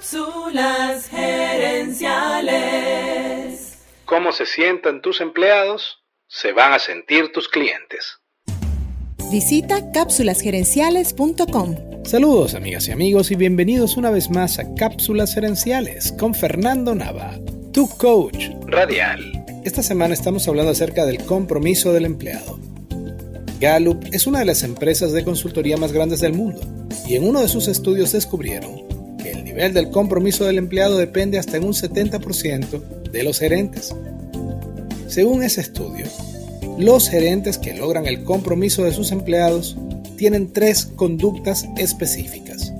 Cápsulas gerenciales. ¿Cómo se sientan tus empleados? Se van a sentir tus clientes. Visita cápsulasgerenciales.com. Saludos amigas y amigos y bienvenidos una vez más a Cápsulas Gerenciales con Fernando Nava, tu coach radial. Esta semana estamos hablando acerca del compromiso del empleado. Gallup es una de las empresas de consultoría más grandes del mundo y en uno de sus estudios descubrieron nivel del compromiso del empleado depende hasta en un 70% de los gerentes. Según ese estudio, los gerentes que logran el compromiso de sus empleados tienen tres conductas específicas.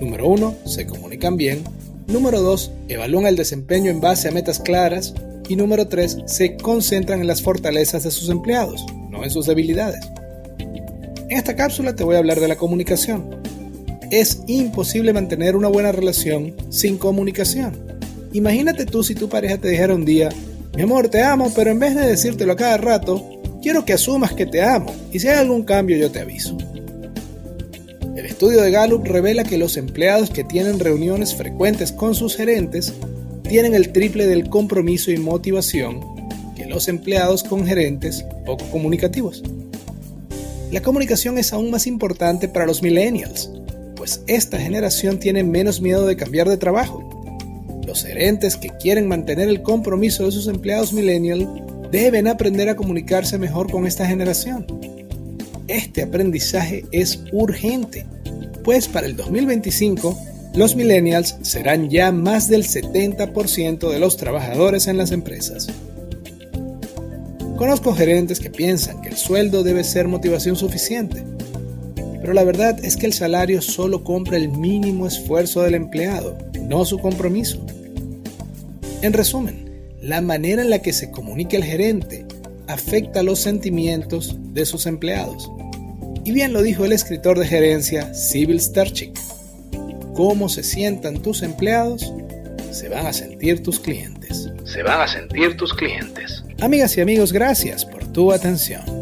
Número uno, se comunican bien. Número dos, evalúan el desempeño en base a metas claras. Y número tres, se concentran en las fortalezas de sus empleados, no en sus debilidades. En esta cápsula te voy a hablar de la comunicación. Es imposible mantener una buena relación sin comunicación. Imagínate tú si tu pareja te dijera un día, mi amor, te amo, pero en vez de decírtelo a cada rato, quiero que asumas que te amo y si hay algún cambio yo te aviso. El estudio de Gallup revela que los empleados que tienen reuniones frecuentes con sus gerentes tienen el triple del compromiso y motivación que los empleados con gerentes poco comunicativos. La comunicación es aún más importante para los millennials, pues esta generación tiene menos miedo de cambiar de trabajo los gerentes que quieren mantener el compromiso de sus empleados millennials deben aprender a comunicarse mejor con esta generación. Este aprendizaje es urgente, pues para el 2025 los millennials serán ya más del 70% de los trabajadores en las empresas. Conozco gerentes que piensan que el sueldo debe ser motivación suficiente, pero la verdad es que el salario solo compra el mínimo esfuerzo del empleado, no su compromiso. En resumen, la manera en la que se comunica el gerente afecta los sentimientos de sus empleados. Y bien lo dijo el escritor de gerencia Sibyl Starchik. Cómo se sientan tus empleados, se van a sentir tus clientes. Se van a sentir tus clientes. Amigas y amigos, gracias por tu atención.